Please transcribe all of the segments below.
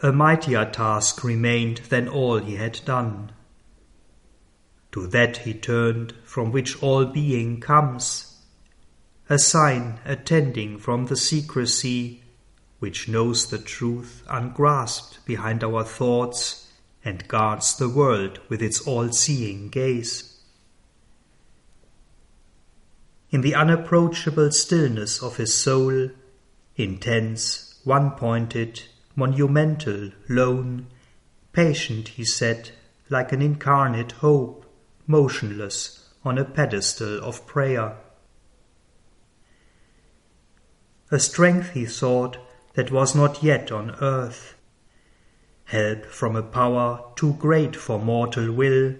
a mightier task remained than all he had done. To that he turned from which all being comes, a sign attending from the secrecy which knows the truth ungrasped behind our thoughts and guards the world with its all seeing gaze. In the unapproachable stillness of his soul, intense, one pointed, monumental, lone, patient he sat like an incarnate hope, motionless on a pedestal of prayer. A strength he sought that was not yet on earth, help from a power too great for mortal will,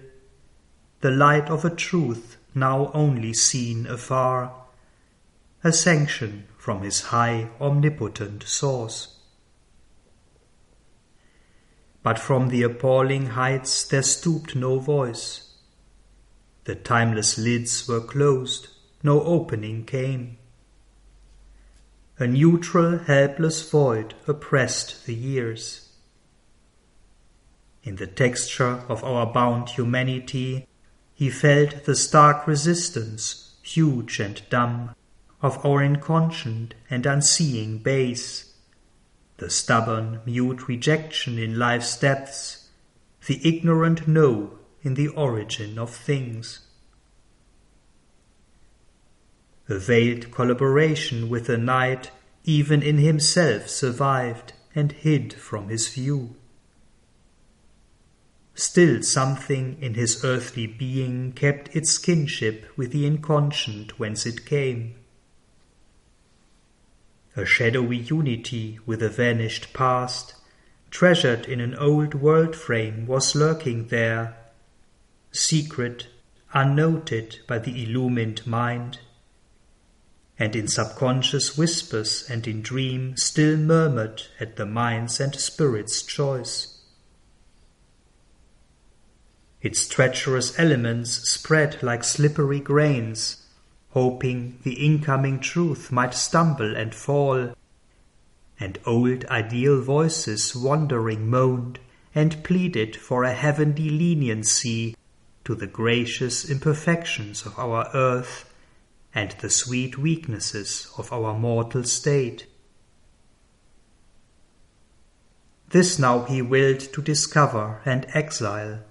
the light of a truth now only seen afar, a sanction from his high omnipotent source. But from the appalling heights there stooped no voice. The timeless lids were closed, no opening came. A neutral, helpless void oppressed the years. In the texture of our bound humanity, he felt the stark resistance, huge and dumb, of our inconscient and unseeing base, the stubborn, mute rejection in life's depths, the ignorant no in the origin of things. A veiled collaboration with the night even in himself survived and hid from his view. Still something in his earthly being kept its kinship with the inconscient whence it came. A shadowy unity with a vanished past, treasured in an old world frame, was lurking there, secret, unnoted by the illumined mind, and in subconscious whispers and in dream still murmured at the mind's and spirit's choice. Its treacherous elements spread like slippery grains, hoping the incoming truth might stumble and fall. And old ideal voices wandering moaned and pleaded for a heavenly leniency to the gracious imperfections of our earth and the sweet weaknesses of our mortal state. This now he willed to discover and exile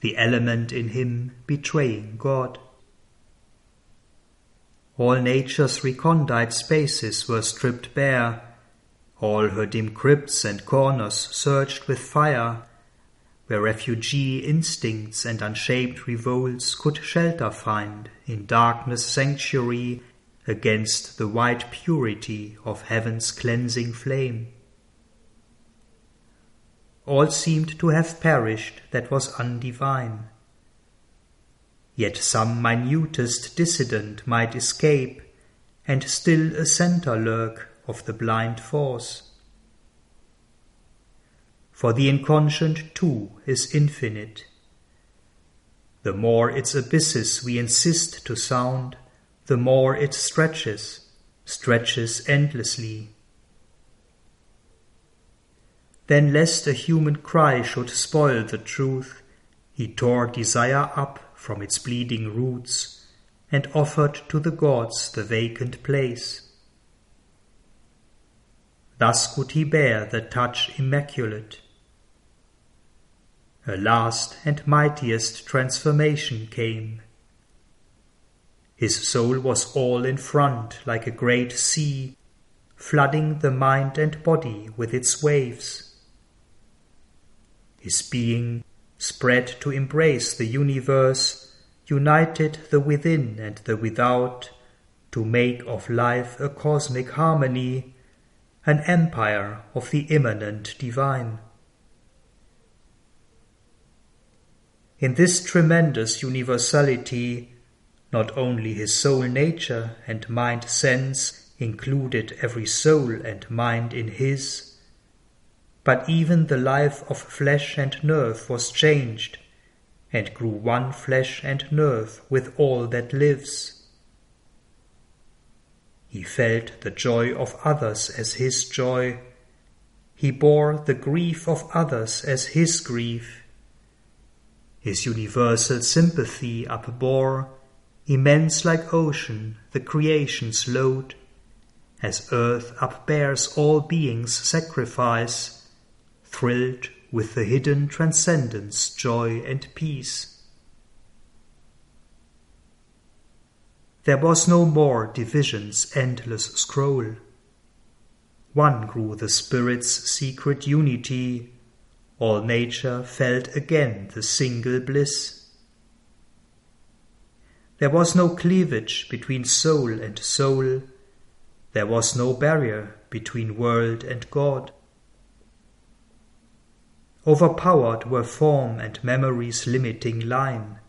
the element in him betraying God. All nature's recondite spaces were stripped bare, all her dim crypts and corners searched with fire, where refugee instincts and unshaped revolts could shelter find in darkness sanctuary against the white purity of heaven's cleansing flame all seemed to have perished that was undivine. Yet some minutest dissident might escape, and still a centre lurk of the blind force. For the inconscient too is infinite. The more its abysses we insist to sound, the more it stretches, stretches endlessly then, lest a human cry should spoil the truth, he tore desire up from its bleeding roots and offered to the gods the vacant place. Thus could he bear the touch immaculate. A last and mightiest transformation came. His soul was all in front like a great sea, flooding the mind and body with its waves his being, spread to embrace the universe, united the within and the without, to make of life a cosmic harmony, an empire of the immanent divine. In this tremendous universality, not only his soul nature and mind sense included every soul and mind in his, but even the life of flesh and nerve was changed, and grew one flesh and nerve with all that lives. He felt the joy of others as his joy. he bore the grief of others as his grief. His universal sympathy upbore, immense like ocean, the creation's load, as earth upbears all beings' sacrifice, thrilled with the hidden transcendence, joy, and peace. There was no more division's endless scroll. One grew the Spirit's secret unity, all nature felt again the single bliss. There was no cleavage between soul and soul, there was no barrier between world and God. Overpowered were form and memory's limiting line.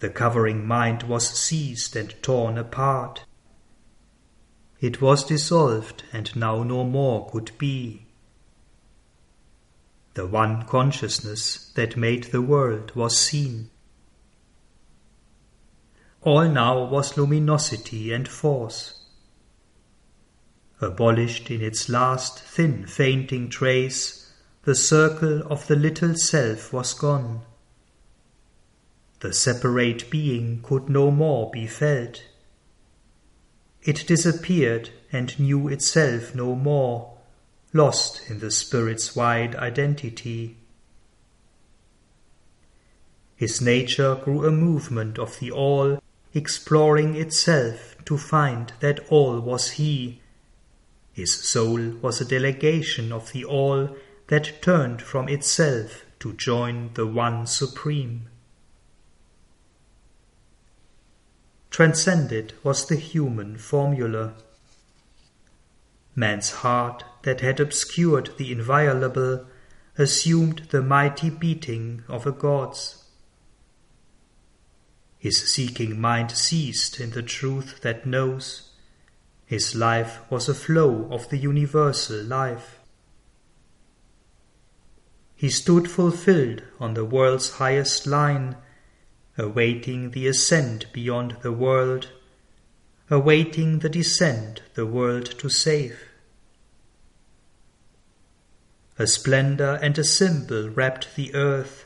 The covering mind was seized and torn apart. It was dissolved and now no more could be. The one consciousness that made the world was seen. All now was luminosity and force. Abolished in its last thin fainting trace, the circle of the little self was gone. The separate being could no more be felt. It disappeared and knew itself no more, lost in the Spirit's wide identity. His nature grew a movement of the all, exploring itself to find that all was He. His soul was a delegation of the all that turned from itself to join the One Supreme. Transcended was the human formula. Man's heart, that had obscured the inviolable, assumed the mighty beating of a god's. His seeking mind ceased in the truth that knows. His life was a flow of the universal life. He stood fulfilled on the world's highest line awaiting the ascent beyond the world, awaiting the descent the world to save. A splendor and a symbol wrapped the earth,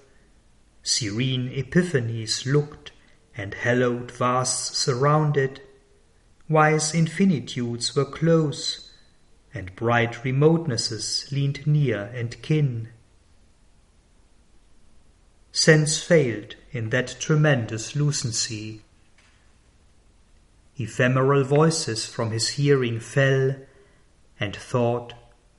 serene epiphanies looked, and hallowed vasts surrounded, wise infinitudes were close, and bright remotenesses leaned near and kin. Sense failed in that tremendous lucency. Ephemeral voices from his hearing fell, and thought,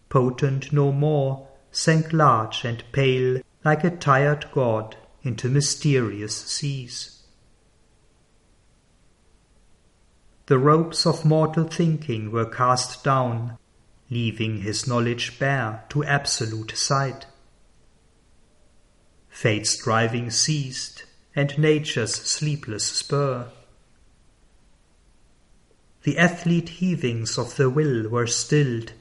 potent no more, sank large and pale like a tired god into mysterious seas. The ropes of mortal thinking were cast down, leaving his knowledge bare to absolute sight. Fate's driving ceased, and nature's sleepless spur. The athlete heavings of the will were stilled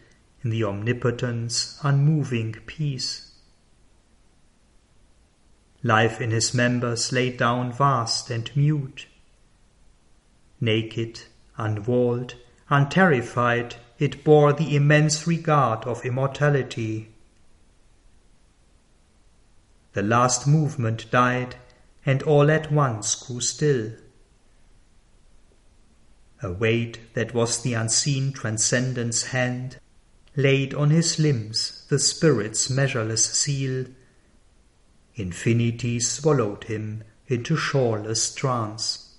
in the omnipotence unmoving peace. Life in his members lay down vast and mute. Naked, unwalled, unterrified, it bore the immense regard of immortality. The last movement died, and all at once grew still. A weight that was the unseen transcendence hand laid on his limbs the Spirit's measureless seal. Infinity swallowed him into shoreless trance.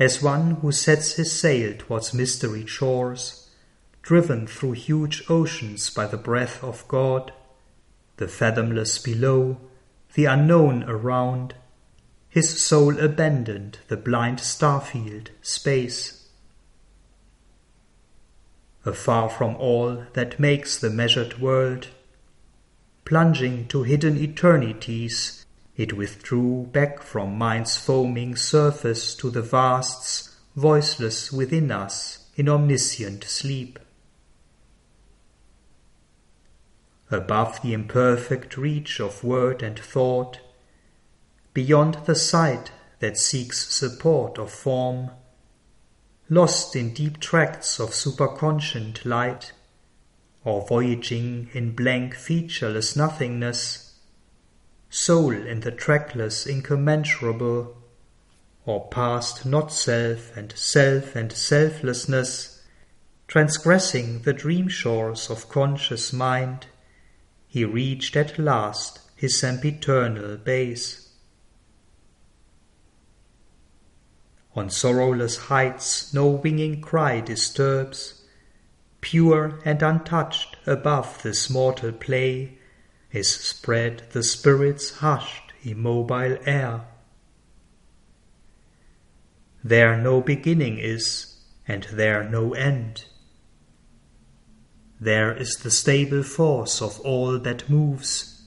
As one who sets his sail towards mystery shores, driven through huge oceans by the breath of God, the fathomless below, the unknown around, his soul abandoned the blind star field, space. Afar from all that makes the measured world, plunging to hidden eternities it withdrew back from mind's foaming surface to the vasts, voiceless within us in omniscient sleep. Above the imperfect reach of word and thought, beyond the sight that seeks support of form, lost in deep tracts of superconscient light, or voyaging in blank featureless nothingness, soul in the trackless incommensurable, or past not self and self and selflessness, transgressing the dream shores of conscious mind, he reached at last his sempiternal base. On sorrowless heights no winging cry disturbs, pure and untouched above this mortal play is spread the spirit's hushed, immobile air. There no beginning is, and there no end. There is the stable force of all that moves.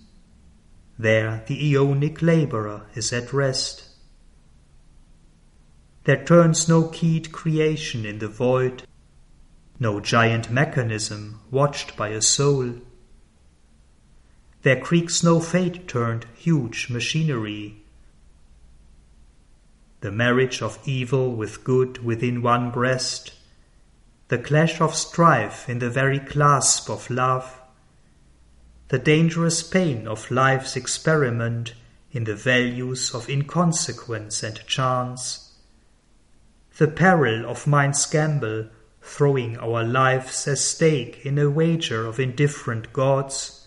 There the Aeonic labourer is at rest. There turns no keyed creation in the void, no giant mechanism watched by a soul. There creaks no fate turned huge machinery. The marriage of evil with good within one breast, the clash of strife in the very clasp of love, the dangerous pain of life's experiment in the values of inconsequence and chance, the peril of mind's gamble throwing our lives as stake in a wager of indifferent gods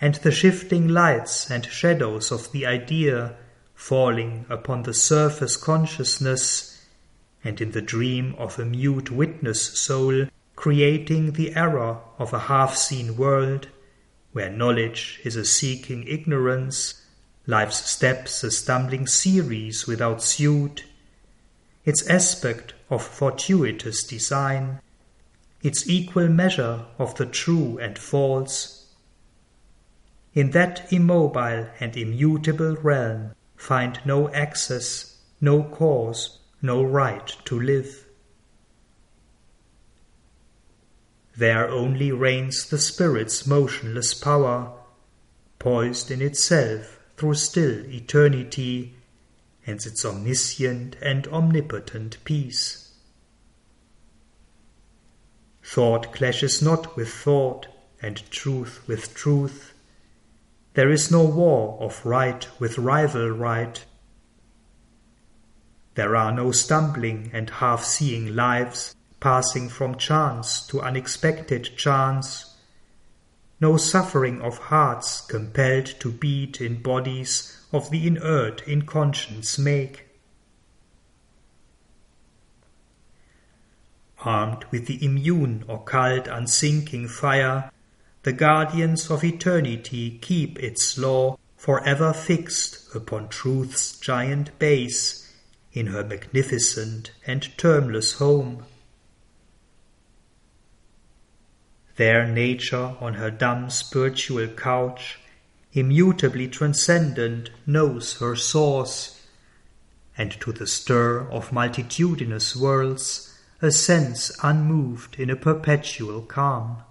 and the shifting lights and shadows of the idea falling upon the surface consciousness and in the dream of a mute witness soul creating the error of a half-seen world where knowledge is a seeking ignorance, life's steps a stumbling series without suit, its aspect of fortuitous design, its equal measure of the true and false, in that immobile and immutable realm find no access, no cause, no right to live. There only reigns the Spirit's motionless power, poised in itself through still eternity, and its omniscient and omnipotent peace. Thought clashes not with thought, and truth with truth, there is no war of right with rival right. There are no stumbling and half seeing lives passing from chance to unexpected chance. No suffering of hearts compelled to beat in bodies of the inert inconscient make. Armed with the immune occult unsinking fire, the guardians of eternity keep its law forever fixed upon truth's giant base in her magnificent and termless home. There nature on her dumb spiritual couch, immutably transcendent, knows her source, and to the stir of multitudinous worlds ascends unmoved in a perpetual calm.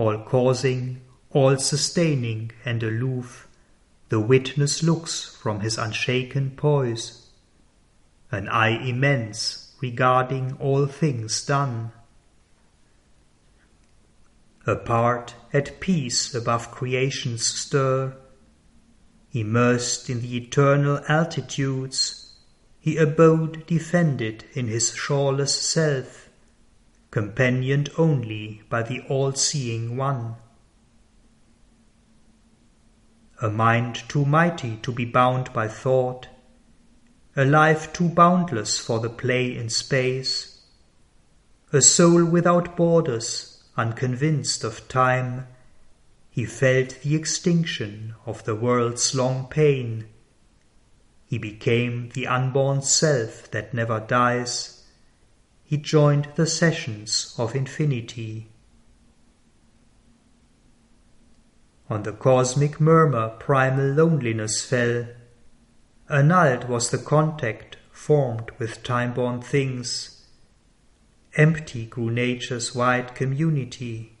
All causing, all sustaining and aloof, the witness looks from his unshaken poise, an eye immense regarding all things done. Apart, at peace above creation's stir, immersed in the eternal altitudes, he abode defended in his shoreless self, companioned only by the all-seeing One. A mind too mighty to be bound by thought, a life too boundless for the play in space, a soul without borders, unconvinced of time, he felt the extinction of the world's long pain. He became the unborn self that never dies he joined the sessions of infinity. On the cosmic murmur primal loneliness fell. Annulled was the contact formed with time-born things. Empty grew nature's wide community.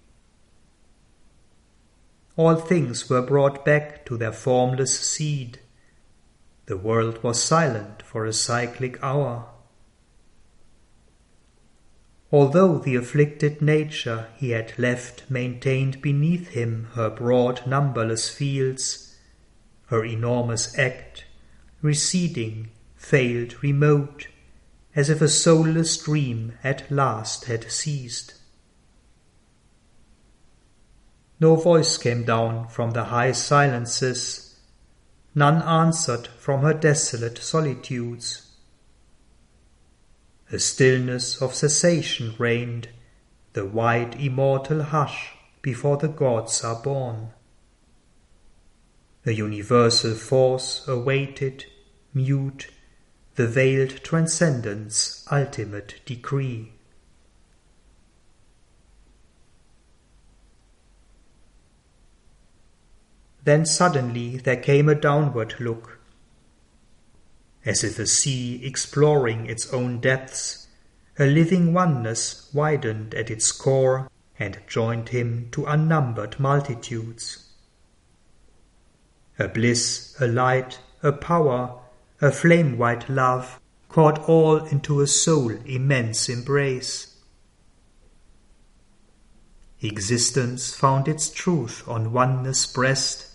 all things were brought back to their formless seed. The world was silent for a cyclic hour. Although the afflicted nature he had left maintained beneath him her broad numberless fields, her enormous act, receding, failed remote, as if a soulless dream at last had ceased. No voice came down from the high silences, none answered from her desolate solitudes. A stillness of cessation reigned, the wide immortal hush before the gods are born. A universal force awaited, mute, the veiled transcendence ultimate decree. Then suddenly there came a downward look, as if a sea exploring its own depths, a living oneness widened at its core and joined him to unnumbered multitudes. A bliss, a light, a power, a flame white love caught all into a soul immense embrace. Existence found its truth on oneness breast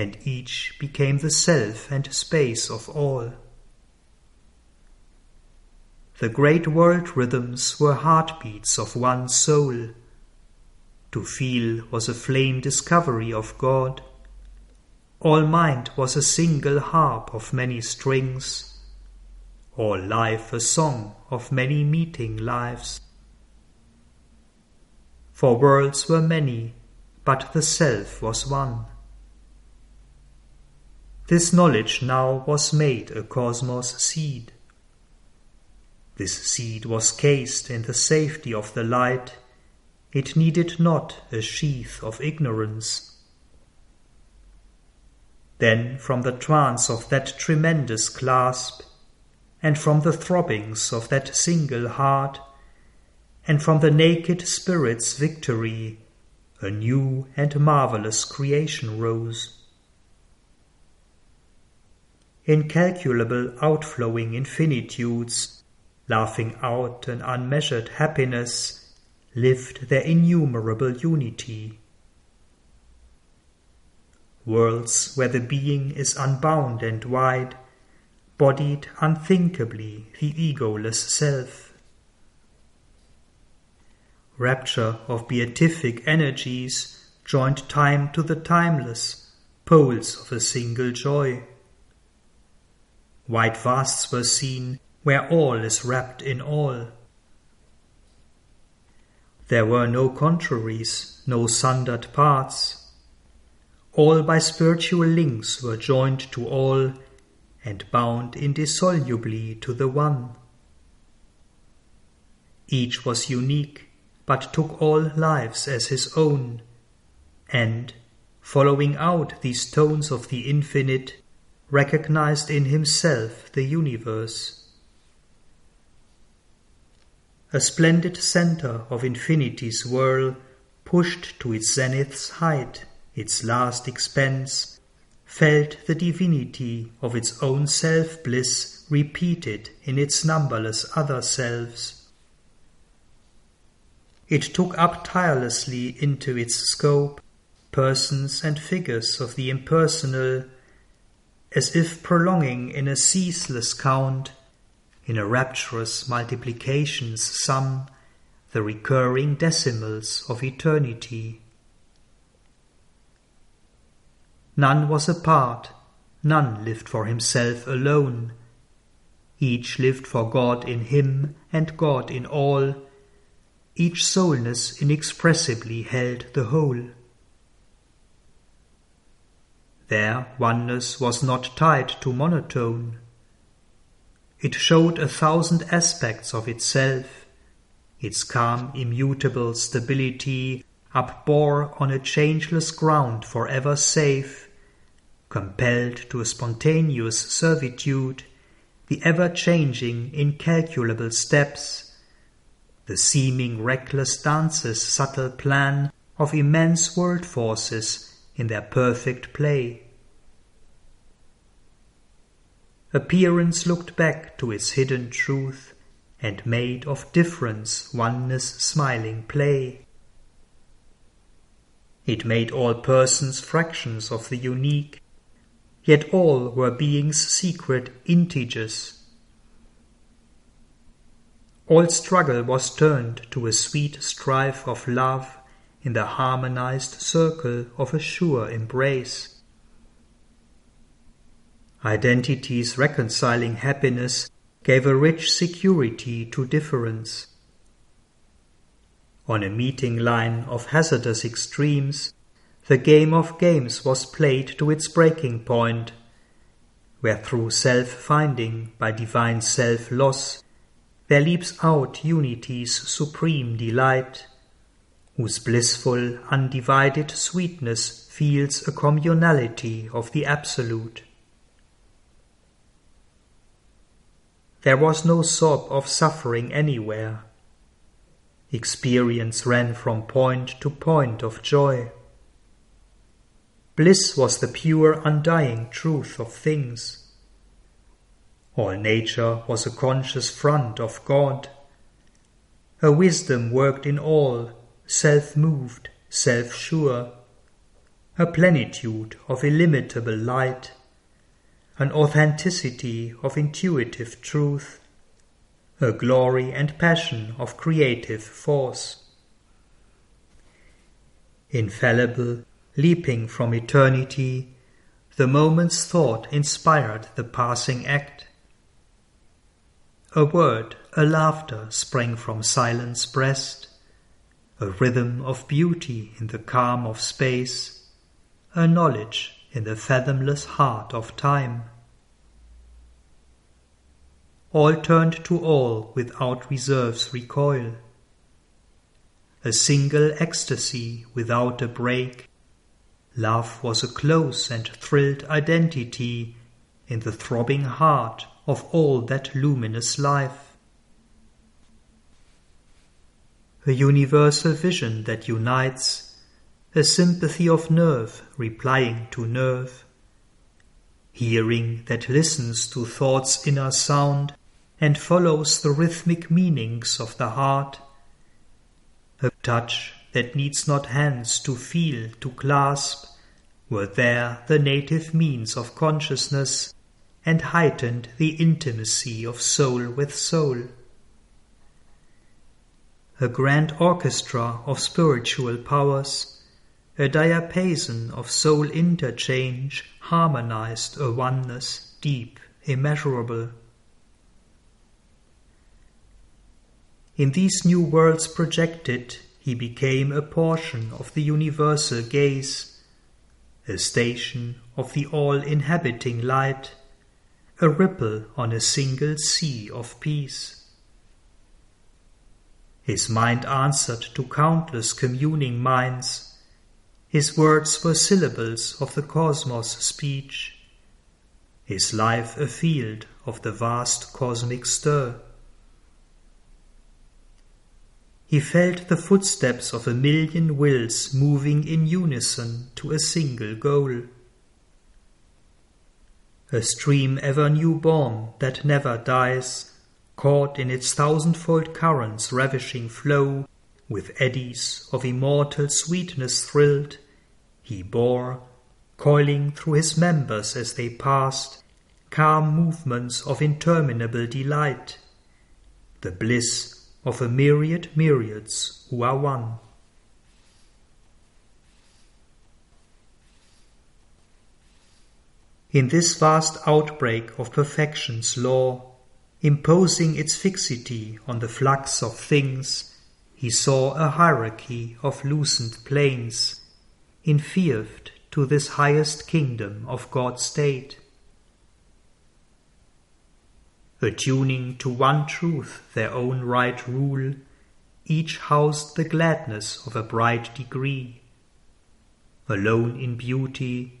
and each became the self and space of all. The great world rhythms were heartbeats of one soul. To feel was a flame discovery of God. All mind was a single harp of many strings. All life a song of many meeting lives. For worlds were many, but the self was one. This knowledge now was made a cosmos seed. This seed was cased in the safety of the light. It needed not a sheath of ignorance. Then from the trance of that tremendous clasp, and from the throbbings of that single heart, and from the naked spirit's victory, a new and marvelous creation rose incalculable outflowing infinitudes, laughing out an unmeasured happiness, lived their innumerable unity. Worlds where the being is unbound and wide, bodied unthinkably the egoless self. Rapture of beatific energies joined time to the timeless, poles of a single joy. Wide vasts were seen, where all is wrapped in all. There were no contraries, no sundered parts. All by spiritual links were joined to all, and bound indissolubly to the One. Each was unique, but took all lives as his own, and, following out these tones of the infinite, recognized in himself the universe. A splendid center of infinity's whirl, pushed to its zenith's height, its last expanse, felt the divinity of its own self bliss repeated in its numberless other selves. It took up tirelessly into its scope persons and figures of the impersonal as if prolonging in a ceaseless count, in a rapturous multiplication's sum, the recurring decimals of eternity. None was apart, none lived for himself alone. Each lived for God in him and God in all. Each soulness inexpressibly held the whole. There oneness was not tied to monotone. It showed a thousand aspects of itself. Its calm, immutable stability upbore on a changeless ground for ever safe, compelled to a spontaneous servitude, the ever changing, incalculable steps, the seeming reckless dance's subtle plan of immense world forces in their perfect play. Appearance looked back to its hidden truth and made of difference oneness smiling play. It made all persons fractions of the unique, yet all were beings' secret integers. All struggle was turned to a sweet strife of love in the harmonized circle of a sure embrace. Identities reconciling happiness gave a rich security to difference. On a meeting line of hazardous extremes, the game of games was played to its breaking point, where through self finding by divine self loss there leaps out unity's supreme delight, whose blissful, undivided sweetness feels a communality of the Absolute. There was no sob of suffering anywhere. Experience ran from point to point of joy. Bliss was the pure, undying truth of things. All nature was a conscious front of God. Her wisdom worked in all, self moved, self sure. A plenitude of illimitable light an authenticity of intuitive truth, a glory and passion of creative force. Infallible, leaping from eternity, the moment's thought inspired the passing act. A word, a laughter sprang from silence breast, a rhythm of beauty in the calm of space, a knowledge in the fathomless heart of time. All turned to all without reserve's recoil. A single ecstasy without a break. Love was a close and thrilled identity in the throbbing heart of all that luminous life. A universal vision that unites a sympathy of nerve replying to nerve, hearing that listens to thought's inner sound and follows the rhythmic meanings of the heart, a touch that needs not hands to feel, to clasp, were there the native means of consciousness and heightened the intimacy of soul with soul. A grand orchestra of spiritual powers a diapason of soul interchange harmonized a oneness deep, immeasurable. In these new worlds projected, he became a portion of the universal gaze, a station of the all inhabiting light, a ripple on a single sea of peace. His mind answered to countless communing minds his words were syllables of the cosmos speech, his life a field of the vast cosmic stir. He felt the footsteps of a million wills moving in unison to a single goal. A stream ever newborn that never dies, caught in its thousandfold current's ravishing flow, with eddies of immortal sweetness thrilled, he bore, coiling through his members as they passed, calm movements of interminable delight, the bliss of a myriad myriads who are one. In this vast outbreak of perfection's law, imposing its fixity on the flux of things, he saw a hierarchy of lucent planes, infused to this highest kingdom of God's state. Attuning to one truth their own right rule, each housed the gladness of a bright degree. Alone in beauty,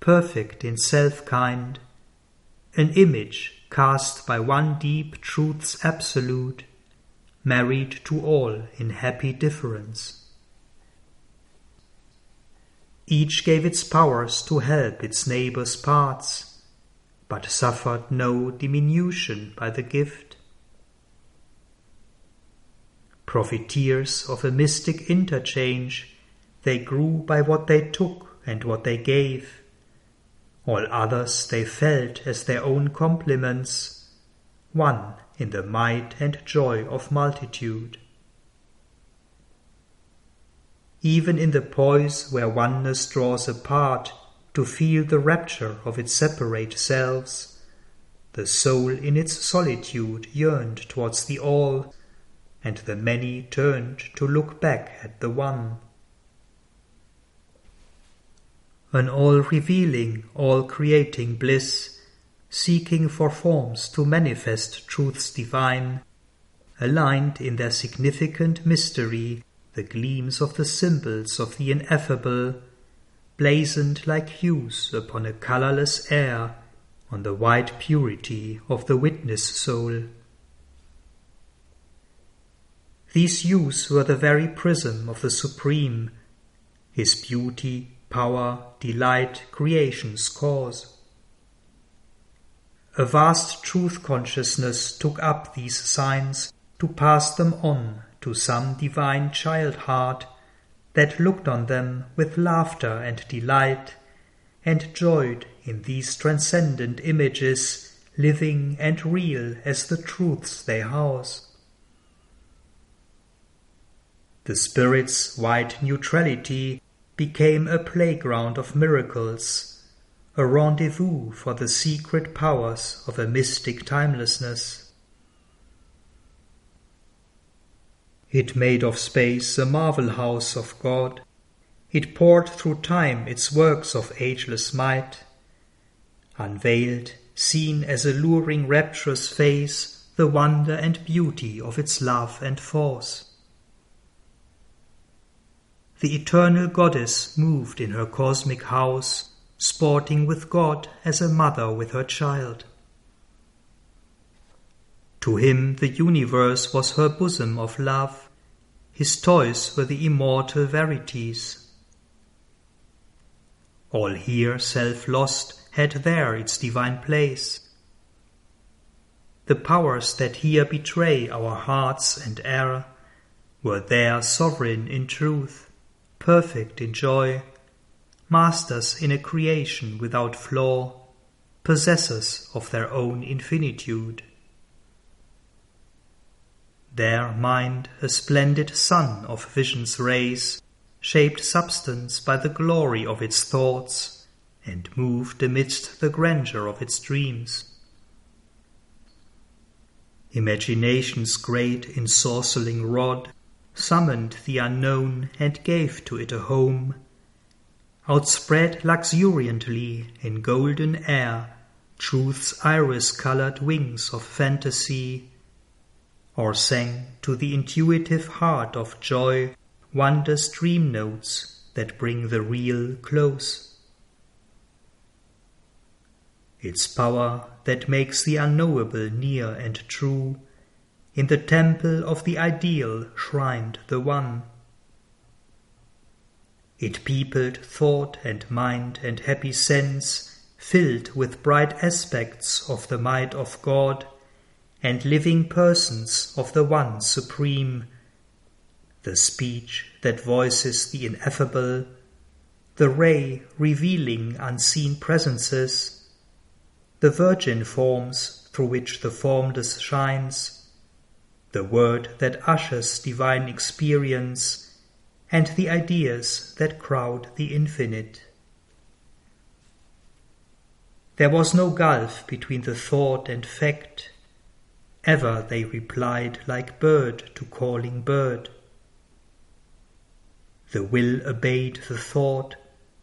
perfect in self kind, an image cast by one deep truth's absolute married to all in happy difference. Each gave its powers to help its neighbor's parts, but suffered no diminution by the gift. Profiteers of a mystic interchange, they grew by what they took and what they gave. All others they felt as their own complements, one in the might and joy of multitude. Even in the poise where oneness draws apart to feel the rapture of its separate selves, the soul in its solitude yearned towards the all, and the many turned to look back at the one. An all revealing, all creating bliss, seeking for forms to manifest truths divine, aligned in their significant mystery the gleams of the symbols of the ineffable, blazoned like hues upon a colorless air on the white purity of the witness soul. These hues were the very prism of the Supreme, his beauty, power, delight, creation's cause. A vast truth consciousness took up these signs to pass them on to some divine child heart that looked on them with laughter and delight, and joyed in these transcendent images, living and real as the truths they house. The Spirit's white neutrality became a playground of miracles, a rendezvous for the secret powers of a mystic timelessness. It made of space a marvel house of God. It poured through time its works of ageless might. Unveiled, seen as a luring rapturous face, the wonder and beauty of its love and force. The eternal goddess moved in her cosmic house, sporting with God as a mother with her child. To him the universe was her bosom of love, his toys were the immortal verities. All here self lost had there its divine place. The powers that here betray our hearts and err were there sovereign in truth, perfect in joy, masters in a creation without flaw, possessors of their own infinitude. There mind, a splendid sun of vision's rays, shaped substance by the glory of its thoughts, and moved amidst the grandeur of its dreams. Imagination's great ensorceling rod summoned the unknown and gave to it a home, outspread luxuriantly in golden air truth's iris-colored wings of fantasy or sang to the intuitive heart of joy wondrous dream notes that bring the real close. Its power that makes the unknowable near and true, in the temple of the ideal shrined the One. It peopled thought and mind and happy sense, filled with bright aspects of the might of God and living persons of the One Supreme, the speech that voices the ineffable, the ray revealing unseen presences, the virgin forms through which the formless shines, the word that ushers divine experience, and the ideas that crowd the infinite. There was no gulf between the thought and fact, Ever they replied like bird to calling bird. The will obeyed the thought,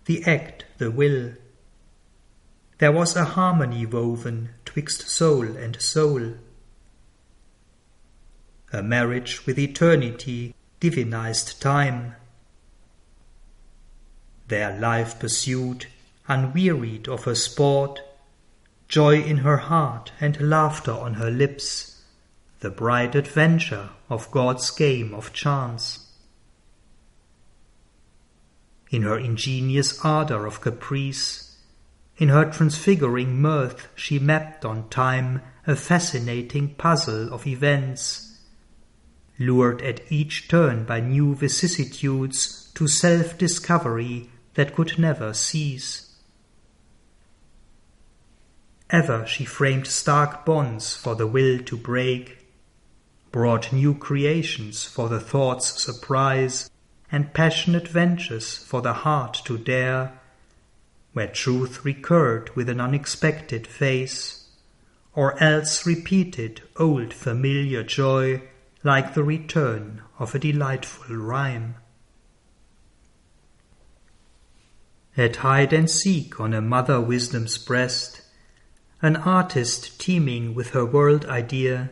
the act the will. There was a harmony woven twixt soul and soul. A marriage with eternity divinized time. Their life pursued, unwearied of her sport, joy in her heart and laughter on her lips the bright adventure of God's game of chance. in her ingenious ardour of caprice, in her transfiguring mirth she mapped on time a fascinating puzzle of events, lured at each turn by new vicissitudes to self-discovery that could never cease. Ever she framed stark bonds for the will to break, brought new creations for the thought's surprise, and passionate ventures for the heart to dare, where truth recurred with an unexpected face, or else repeated old familiar joy like the return of a delightful rhyme. At hide and seek on a mother wisdom's breast, an artist teeming with her world idea,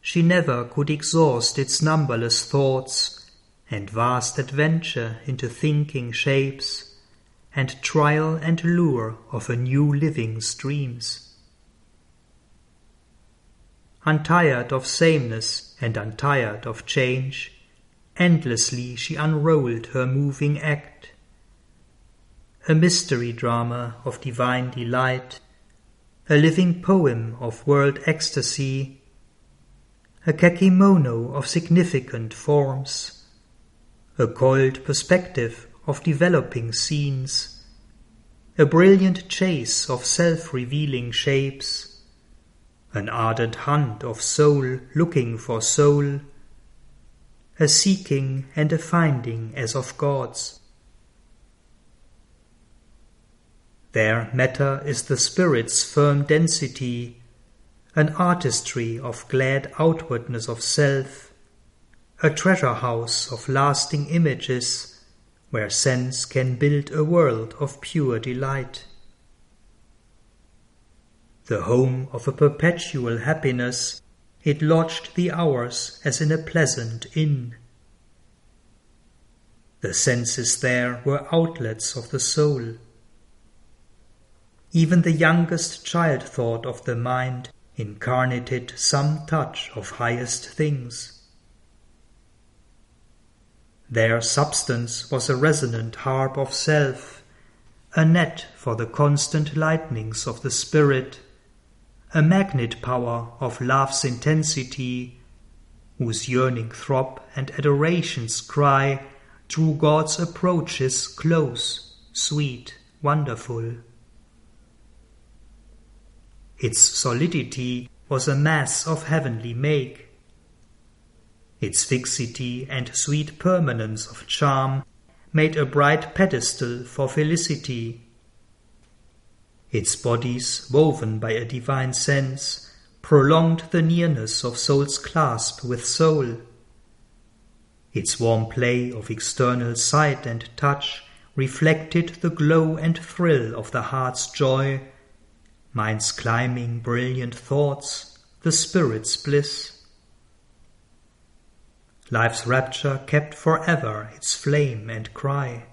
she never could exhaust its numberless thoughts and vast adventure into thinking shapes and trial and lure of a new living streams. Untired of sameness and untired of change, endlessly she unrolled her moving act, a mystery drama of divine delight, a living poem of world ecstasy, a kakemono of significant forms, a coiled perspective of developing scenes, a brilliant chase of self-revealing shapes, an ardent hunt of soul looking for soul, a seeking and a finding as of gods. There matter is the spirit's firm density, an artistry of glad outwardness of self, a treasure house of lasting images, where sense can build a world of pure delight. The home of a perpetual happiness, it lodged the hours as in a pleasant inn. The senses there were outlets of the soul even the youngest child thought of the mind incarnated some touch of highest things. Their substance was a resonant harp of self, a net for the constant lightnings of the spirit, a magnet power of love's intensity, whose yearning throb and adoration's cry drew God's approaches close, sweet, wonderful. Its solidity was a mass of heavenly make. Its fixity and sweet permanence of charm made a bright pedestal for felicity. Its bodies, woven by a divine sense, prolonged the nearness of soul's clasp with soul. Its warm play of external sight and touch reflected the glow and thrill of the heart's joy mind's climbing brilliant thoughts, the spirit's bliss. Life's rapture kept forever its flame and cry.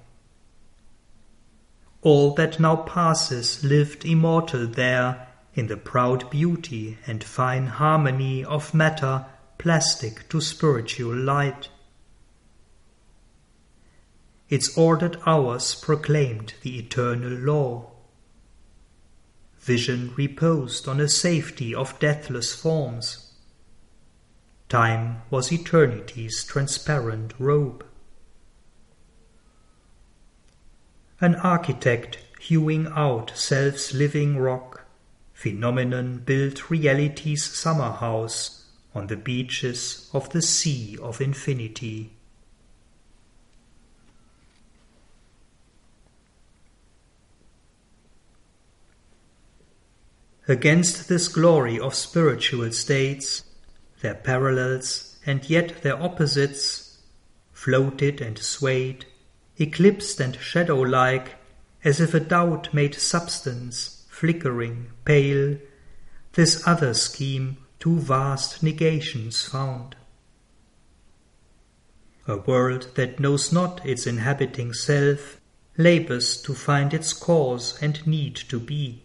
All that now passes lived immortal there in the proud beauty and fine harmony of matter plastic to spiritual light. Its ordered hours proclaimed the eternal law. Vision reposed on a safety of deathless forms. Time was eternity's transparent robe. An architect hewing out self's living rock, phenomenon built reality's summer house on the beaches of the sea of infinity. Against this glory of spiritual states, their parallels and yet their opposites, floated and swayed, eclipsed and shadow like, as if a doubt made substance, flickering, pale, this other scheme two vast negations found. A world that knows not its inhabiting self labors to find its cause and need to be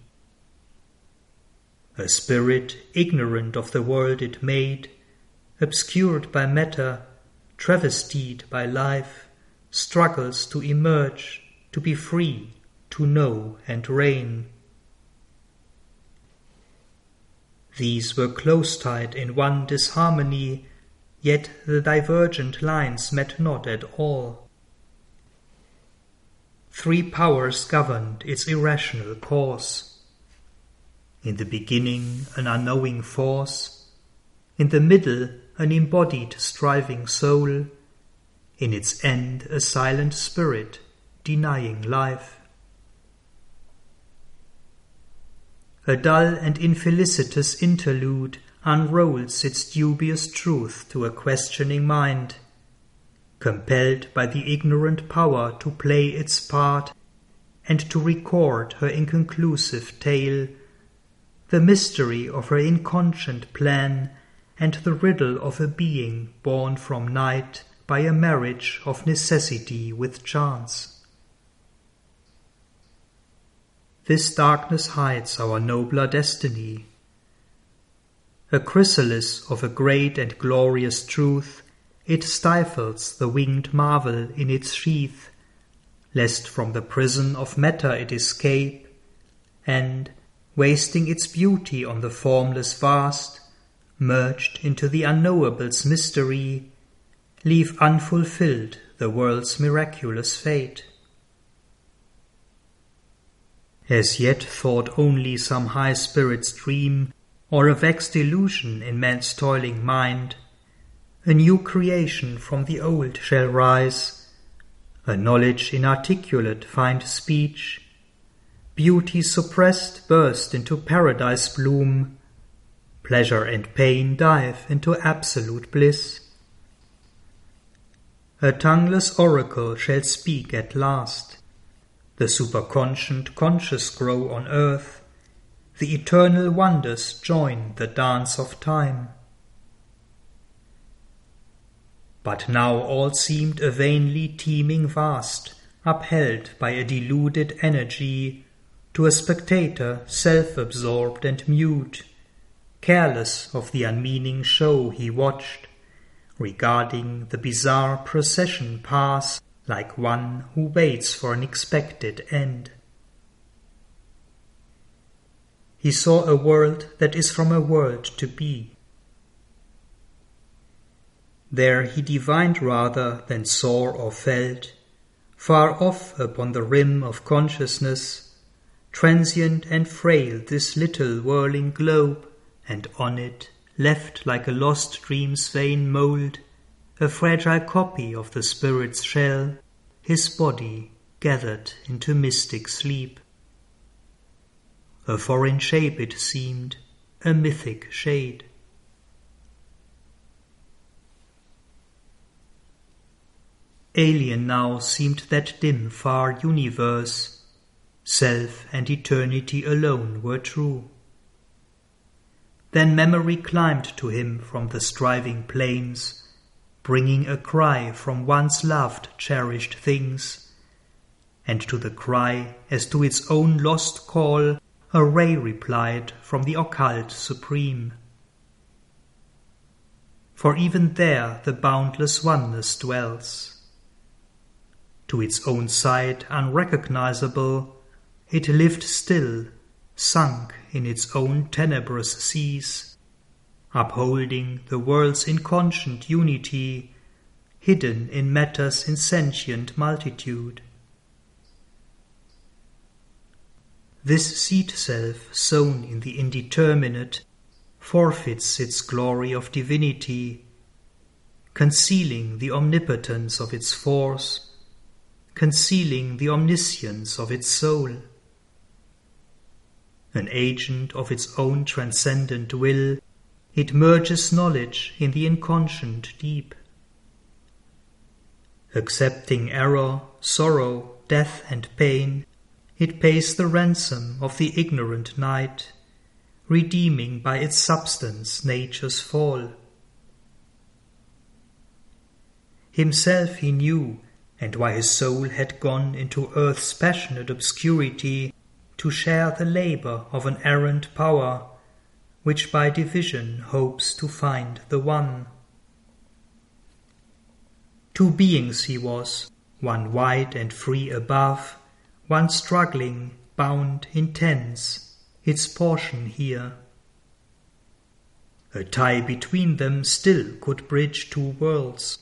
a spirit ignorant of the world it made, obscured by matter, travestied by life, struggles to emerge, to be free, to know and reign. These were close tied in one disharmony, yet the divergent lines met not at all. Three powers governed its irrational course. In the beginning, an unknowing force, in the middle, an embodied striving soul, in its end, a silent spirit denying life. A dull and infelicitous interlude unrolls its dubious truth to a questioning mind, compelled by the ignorant power to play its part and to record her inconclusive tale, the mystery of her inconscient plan and the riddle of a being born from night by a marriage of necessity with chance. This darkness hides our nobler destiny. A chrysalis of a great and glorious truth, it stifles the winged marvel in its sheath, lest from the prison of matter it escape, and, wasting its beauty on the formless vast, merged into the unknowable's mystery, leave unfulfilled the world's miraculous fate. As yet thought only some high spirit's dream, or a vexed illusion in man's toiling mind, a new creation from the old shall rise, a knowledge inarticulate find speech, beauty suppressed burst into paradise bloom, pleasure and pain dive into absolute bliss. A tongueless oracle shall speak at last. The superconscient conscious grow on earth. The eternal wonders join the dance of time. But now all seemed a vainly teeming vast, upheld by a deluded energy, to a spectator self absorbed and mute, careless of the unmeaning show he watched regarding the bizarre procession pass like one who waits for an expected end. He saw a world that is from a world to be. There he divined rather than saw or felt, far off upon the rim of consciousness, transient and frail this little whirling globe, and on it left like a lost dream's vain mould, a fragile copy of the spirit's shell, his body gathered into mystic sleep. A foreign shape it seemed, a mythic shade. Alien now seemed that dim, far universe. Self and eternity alone were true. Then memory climbed to him from the striving plains, bringing a cry from once loved, cherished things. And to the cry, as to its own lost call, a ray replied from the occult supreme. For even there the boundless oneness dwells. To its own sight unrecognizable, it lived still, sunk in its own tenebrous seas, upholding the world's inconscient unity, hidden in matter's insentient multitude. This seed self, sown in the indeterminate, forfeits its glory of divinity, concealing the omnipotence of its force, concealing the omniscience of its soul an agent of its own transcendent will, it merges knowledge in the inconscient deep. Accepting error, sorrow, death, and pain, it pays the ransom of the ignorant night, redeeming by its substance nature's fall. Himself he knew, and why his soul had gone into earth's passionate obscurity, to share the labour of an errant power, which by division hopes to find the one. Two beings he was, one wide and free above, one struggling, bound, intense, its portion here. A tie between them still could bridge two worlds.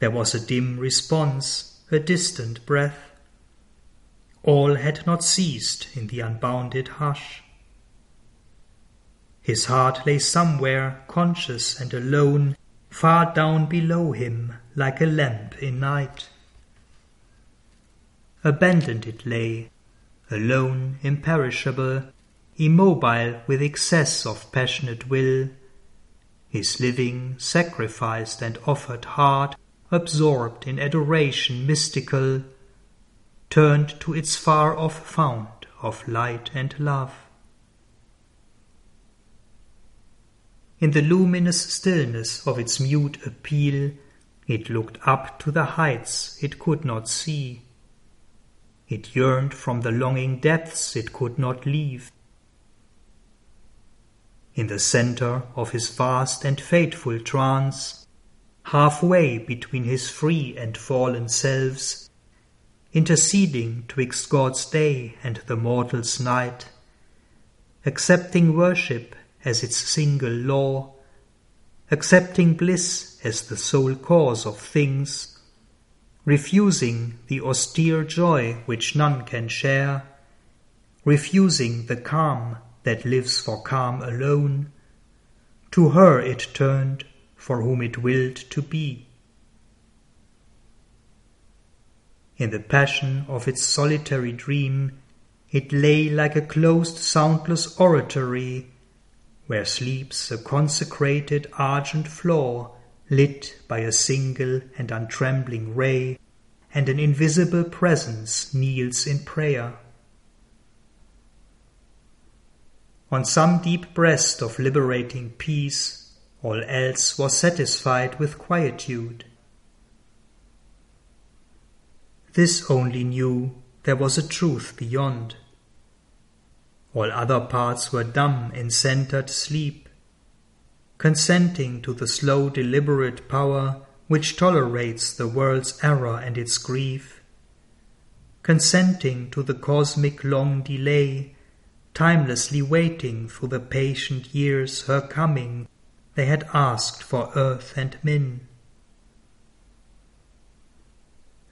There was a dim response, a distant breath. All had not ceased in the unbounded hush. His heart lay somewhere, conscious and alone, far down below him, like a lamp in night. Abandoned it lay, alone, imperishable, immobile with excess of passionate will, his living sacrificed and offered heart, absorbed in adoration mystical, turned to its far off fount of light and love. In the luminous stillness of its mute appeal, it looked up to the heights it could not see. It yearned from the longing depths it could not leave. In the center of his vast and fateful trance, halfway between his free and fallen selves, interceding twixt God's day and the mortal's night, accepting worship as its single law, accepting bliss as the sole cause of things, refusing the austere joy which none can share, refusing the calm that lives for calm alone, to her it turned for whom it willed to be. In the passion of its solitary dream, it lay like a closed soundless oratory where sleeps a consecrated argent floor lit by a single and untrembling ray, and an invisible presence kneels in prayer. On some deep breast of liberating peace, all else was satisfied with quietude. This only knew there was a truth beyond. All other parts were dumb in centered sleep, consenting to the slow deliberate power which tolerates the world's error and its grief, consenting to the cosmic long delay, timelessly waiting through the patient years her coming they had asked for earth and men.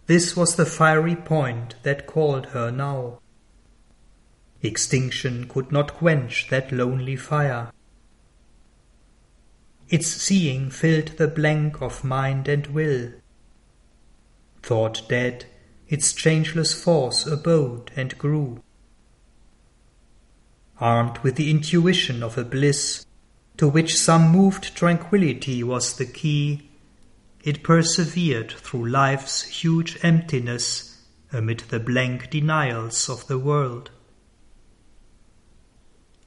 This was the fiery point that called her now. Extinction could not quench that lonely fire. Its seeing filled the blank of mind and will. Thought dead, its changeless force abode and grew. Armed with the intuition of a bliss to which some moved tranquillity was the key, it persevered through life's huge emptiness amid the blank denials of the world.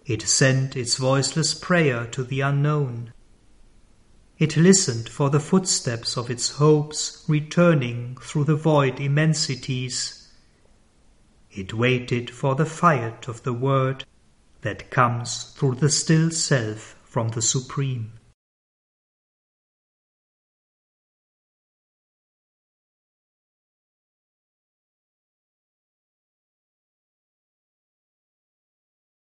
It sent its voiceless prayer to the unknown. It listened for the footsteps of its hopes returning through the void immensities. It waited for the fiat of the word that comes through the still self from the Supreme.